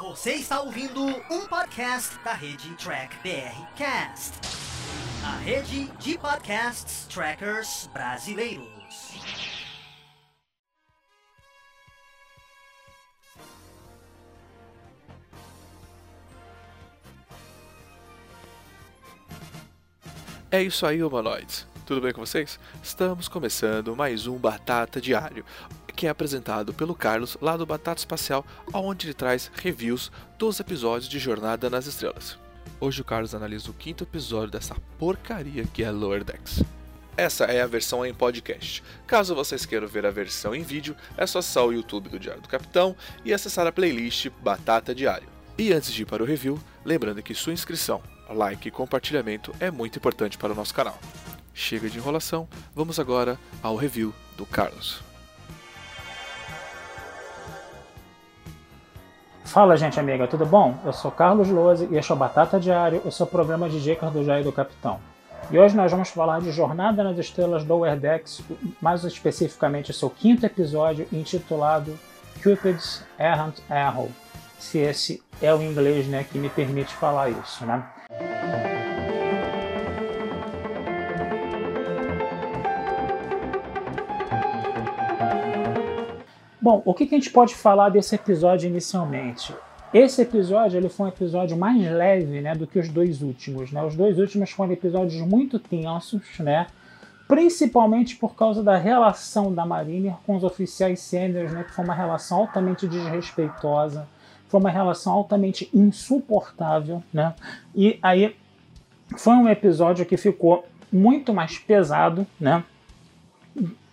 Você está ouvindo um podcast da rede Track BR Cast, a rede de podcasts trackers brasileiros. É isso aí, humanoides. Tudo bem com vocês? Estamos começando mais um Batata Diário, que é apresentado pelo Carlos lá do Batata Espacial, onde ele traz reviews dos episódios de Jornada nas Estrelas. Hoje o Carlos analisa o quinto episódio dessa porcaria que é Lower Decks. Essa é a versão em podcast. Caso vocês queiram ver a versão em vídeo, é só acessar o YouTube do Diário do Capitão e acessar a playlist Batata Diário. E antes de ir para o review, lembrando que sua inscrição, like e compartilhamento é muito importante para o nosso canal. Chega de enrolação, vamos agora ao review do Carlos. Fala, gente amiga, tudo bom? Eu sou Carlos Lose e este é o Batata Diário, o seu programa de dicas do Jair do Capitão. E hoje nós vamos falar de Jornada nas Estrelas do Decks, mais especificamente o seu quinto episódio intitulado Cupid's Errant Arrow, se esse é o inglês né, que me permite falar isso, né? Bom, o que, que a gente pode falar desse episódio inicialmente? Esse episódio ele foi um episódio mais leve né, do que os dois últimos. Né? Os dois últimos foram episódios muito tensos, né? principalmente por causa da relação da Mariner com os oficiais sêniores, né? que foi uma relação altamente desrespeitosa, foi uma relação altamente insuportável. Né? E aí foi um episódio que ficou muito mais pesado. Né?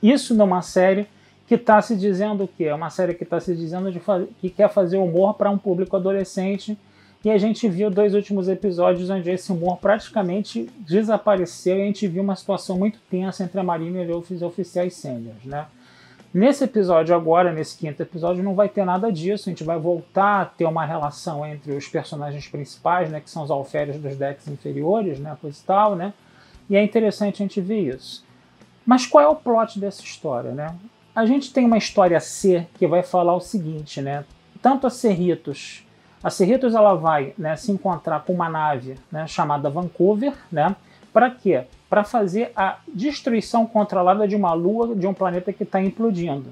Isso numa série que está se dizendo o quê? É uma série que está se dizendo que quer fazer humor para um público adolescente. E a gente viu dois últimos episódios onde esse humor praticamente desapareceu e a gente viu uma situação muito tensa entre a Marina e os oficiais sêniores, né? Nesse episódio agora, nesse quinto episódio, não vai ter nada disso. A gente vai voltar a ter uma relação entre os personagens principais, né, que são os alferes dos decks inferiores, né, coisa e tal, né? E é interessante a gente ver isso. Mas qual é o plot dessa história, né? A gente tem uma história C que vai falar o seguinte, né? Tanto a Cerritos, a Cerritos ela vai né, se encontrar com uma nave né, chamada Vancouver, né? Para quê? Para fazer a destruição controlada de uma lua de um planeta que está implodindo.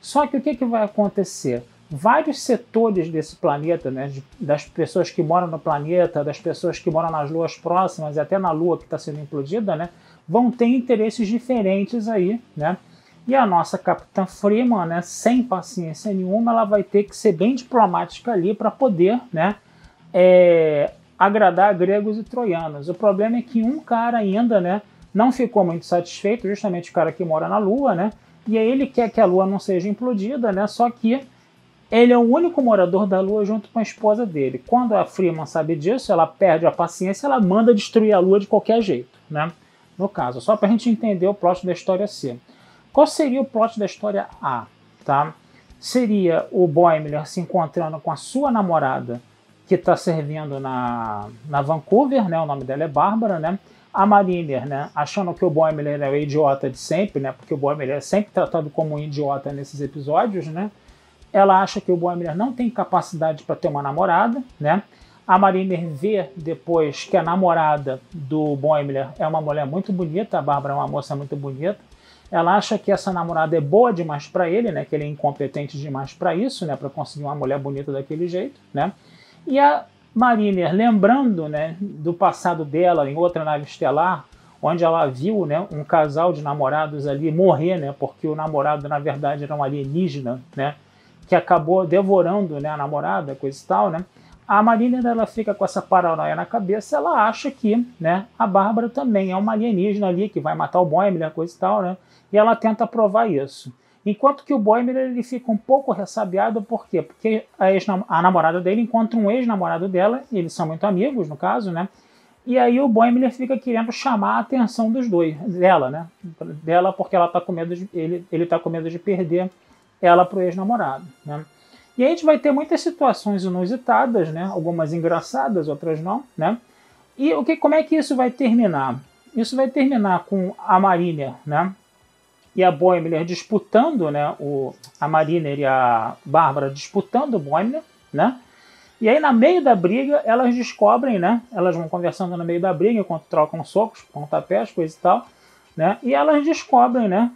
Só que o que, que vai acontecer? Vários setores desse planeta, né, das pessoas que moram no planeta, das pessoas que moram nas luas próximas e até na lua que está sendo implodida, né, vão ter interesses diferentes aí, né? E a nossa capitã Freeman, né, sem paciência nenhuma, ela vai ter que ser bem diplomática ali para poder né, é, agradar gregos e troianos. O problema é que um cara ainda né, não ficou muito satisfeito, justamente o cara que mora na Lua, né, e aí ele quer que a Lua não seja implodida, né, só que ele é o único morador da Lua junto com a esposa dele. Quando a Freeman sabe disso, ela perde a paciência, ela manda destruir a Lua de qualquer jeito, né? No caso, só para a gente entender o plot da história C. Qual seria o plot da história A? Tá? Seria o Boimler se encontrando com a sua namorada, que está servindo na, na Vancouver, né? o nome dela é Bárbara, né? a Mariner, né, achando que o Boimler é o idiota de sempre, né, porque o Boimler é sempre tratado como um idiota nesses episódios, né, ela acha que o Boimler não tem capacidade para ter uma namorada, né, a Mariner vê depois que a namorada do Boimler é uma mulher muito bonita, a Bárbara é uma moça muito bonita, ela acha que essa namorada é boa demais para ele, né? Que ele é incompetente demais para isso, né? Para conseguir uma mulher bonita daquele jeito, né? E a Mariner, lembrando, né, do passado dela em outra nave estelar, onde ela viu, né, um casal de namorados ali morrer, né? Porque o namorado na verdade era um alienígena, né? Que acabou devorando, né, a namorada, coisa e tal, né? A Mariner ela fica com essa paranoia na cabeça, ela acha que, né, a Bárbara também é uma alienígena ali que vai matar o Boimler, coisa e tal, né? e ela tenta provar isso. Enquanto que o Boimler ele fica um pouco ressabiado, por quê? Porque a, a namorada dele encontra um ex-namorado dela, eles são muito amigos no caso, né? E aí o Boimler fica querendo chamar a atenção dos dois, dela, né? Dela porque ela tá com medo de, ele, ele tá com medo de perder ela pro ex-namorado, né? E aí a gente vai ter muitas situações inusitadas, né? Algumas engraçadas, outras não, né? E o que, como é que isso vai terminar? Isso vai terminar com a Mariner, né? e a Boimler disputando, né, o, a Mariner e a Bárbara disputando o Boimler, né, E aí, na meio da briga, elas descobrem, né? Elas vão conversando no meio da briga, enquanto trocam socos, pontapés, coisa e tal, né? E elas descobrem, né?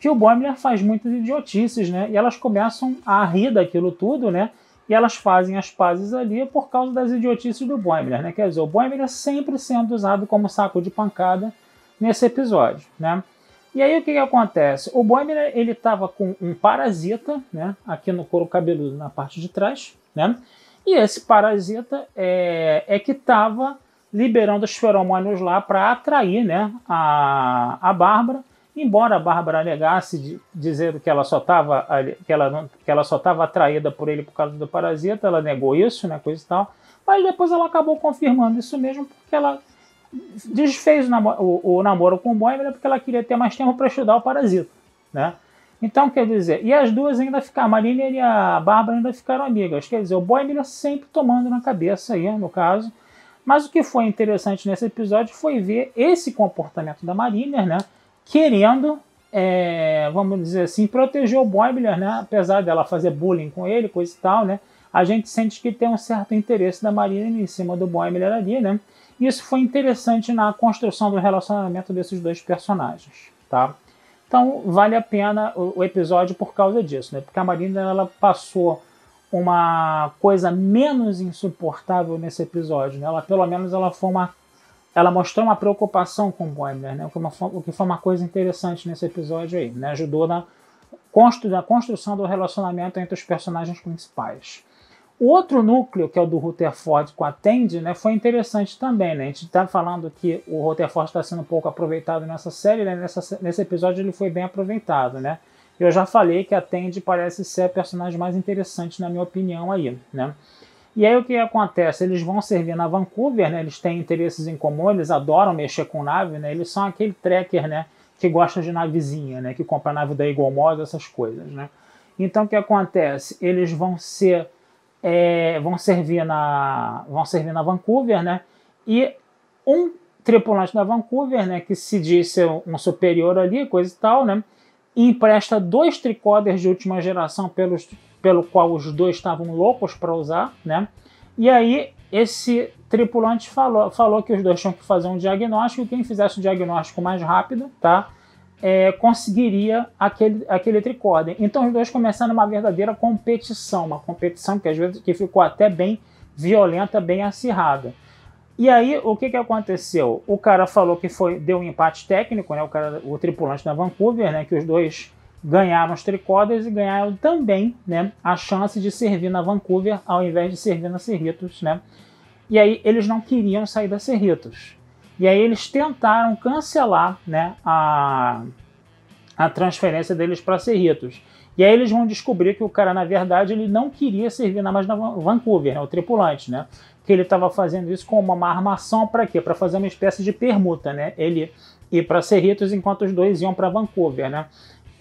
Que o Boimler faz muitas idiotices, né? E elas começam a rir daquilo tudo, né? E elas fazem as pazes ali por causa das idiotices do Boimler, né? Quer dizer, o Boimler sempre sendo usado como saco de pancada nesse episódio, né? E aí o que, que acontece? O Boimler, ele estava com um parasita, né? Aqui no couro cabeludo, na parte de trás, né? E esse parasita é, é que estava liberando os feromônios lá para atrair né, a, a Bárbara. Embora a Bárbara negasse de, dizer que ela só estava que ela, que ela só estava atraída por ele por causa do parasita, ela negou isso, né, coisa e tal. Mas depois ela acabou confirmando isso mesmo porque ela desfez o, namoro, o, o namoro com o Boimler porque ela queria ter mais tempo para estudar o parasita, né? Então, quer dizer, e as duas ainda ficaram, a Marina e a Bárbara ainda ficaram amigas. Quer dizer, o Boimler sempre tomando na cabeça aí, no caso. Mas o que foi interessante nesse episódio foi ver esse comportamento da Mariner, né? Querendo, é, vamos dizer assim, proteger o Boimler, né? Apesar dela fazer bullying com ele, coisa e tal, né? A gente sente que tem um certo interesse da Mariner em cima do Boimler ali, né? Isso foi interessante na construção do relacionamento desses dois personagens, tá? Então vale a pena o, o episódio por causa disso, né? Porque a Marina ela passou uma coisa menos insuportável nesse episódio, né? Ela pelo menos ela foi uma ela mostrou uma preocupação com o Boimler, né? O que foi uma coisa interessante nesse episódio aí, né? Ajudou na, constru, na construção do relacionamento entre os personagens principais. O outro núcleo, que é o do Rutherford com a Tandy, né, foi interessante também. Né? A gente está falando que o Rutherford está sendo pouco aproveitado nessa série, né? nessa, nesse episódio ele foi bem aproveitado. Né? Eu já falei que a Tandy parece ser a personagem mais interessante, na minha opinião, aí. Né? E aí o que acontece? Eles vão servir na Vancouver, né? eles têm interesses em comum, eles adoram mexer com nave, né? eles são aquele tracker né? que gosta de navezinha, né? que compra nave da Eagle Moss, essas coisas. Né? Então o que acontece? Eles vão ser é, vão servir na vão servir na Vancouver, né? E um tripulante da Vancouver, né, que se diz ser um superior ali, coisa e tal, né, empresta dois tricoders de última geração pelos, pelo qual os dois estavam loucos para usar, né? E aí esse tripulante falou, falou que os dois tinham que fazer um diagnóstico, e quem fizesse o diagnóstico mais rápido, tá? é, conseguiria aquele, aquele tricorder. Então os dois começaram uma verdadeira competição, uma competição que às vezes que ficou até bem violenta, bem acirrada. E aí o que, que aconteceu? O cara falou que foi deu um empate técnico, né? O cara, o tripulante da Vancouver, né? Que os dois ganharam os tricorders e ganharam também, né? A chance de servir na Vancouver ao invés de servir na Cerritos, né? E aí eles não queriam sair da Cerritos. E aí eles tentaram cancelar né, a, a transferência deles para Cerritos. E aí eles vão descobrir que o cara, na verdade, ele não queria servir mais na Vancouver, né, o tripulante, né? Que ele estava fazendo isso como uma armação para quê? Para fazer uma espécie de permuta, né? Ele ir para Cerritos enquanto os dois iam para Vancouver, né?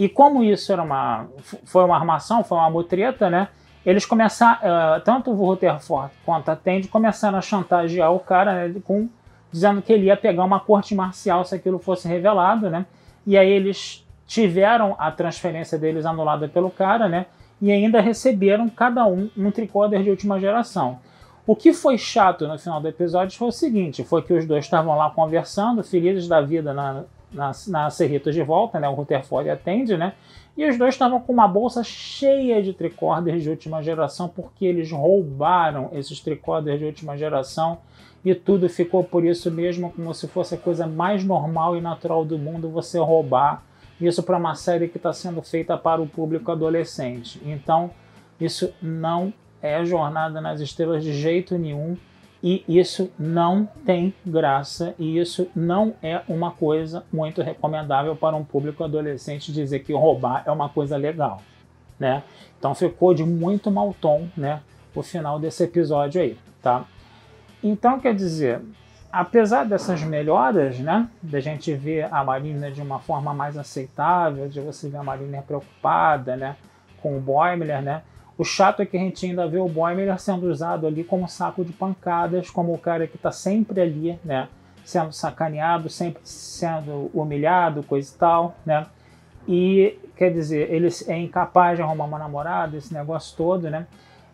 E como isso era uma, foi uma armação, foi uma mutreta, né? Eles começaram, uh, tanto o Rutherford quanto a Tandy começaram a chantagear o cara né, com dizendo que ele ia pegar uma corte marcial se aquilo fosse revelado, né? E aí eles tiveram a transferência deles anulada pelo cara, né? E ainda receberam cada um um tricorder de última geração. O que foi chato no final do episódio foi o seguinte: foi que os dois estavam lá conversando, felizes da vida na, na, na Cerritos de volta, né? O Rutherford atende, né? E os dois estavam com uma bolsa cheia de tricorders de última geração, porque eles roubaram esses tricorders de última geração e tudo ficou por isso mesmo, como se fosse a coisa mais normal e natural do mundo você roubar. Isso para uma série que está sendo feita para o público adolescente. Então, isso não é Jornada nas Estrelas de jeito nenhum. E isso não tem graça, e isso não é uma coisa muito recomendável para um público adolescente dizer que roubar é uma coisa legal. Né? Então ficou de muito mau tom né, o final desse episódio aí. Tá? Então, quer dizer, apesar dessas melhoras, né, da gente ver a Marina de uma forma mais aceitável, de você ver a Marina preocupada, né, com o Boimler, né, o chato é que a gente ainda vê o Boimler sendo usado ali como saco de pancadas, como o cara que está sempre ali, né, sendo sacaneado, sempre sendo humilhado, coisa e tal, né, e quer dizer, ele é incapaz de arrumar uma namorada, esse negócio todo, né,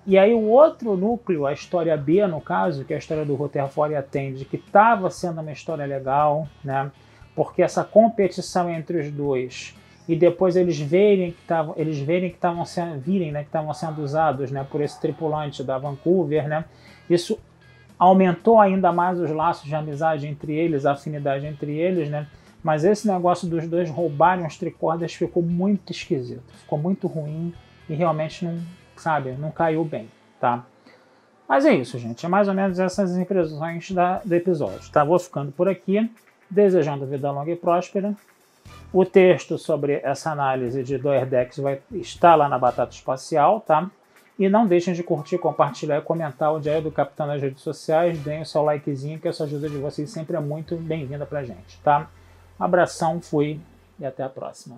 E aí o outro núcleo, a história B, no caso, que é a história do Rutherford atende, que estava sendo uma história legal, né? Porque essa competição entre os dois e depois eles verem que estavam eles verem que estavam sendo virem né que estavam sendo usados né por esse tripulante da Vancouver né. Isso aumentou ainda mais os laços de amizade entre eles a afinidade entre eles né. Mas esse negócio dos dois roubarem os tricordas ficou muito esquisito ficou muito ruim e realmente não sabe não caiu bem tá. Mas é isso gente é mais ou menos essas impressões da, do episódio tá. Vou ficando por aqui desejando vida longa e próspera o texto sobre essa análise de Doerdex vai estar lá na Batata Espacial, tá? E não deixem de curtir, compartilhar e comentar o Diário do Capitão nas redes sociais. Deem o seu likezinho, que essa ajuda de vocês sempre é muito bem-vinda pra gente, tá? Abração, fui e até a próxima.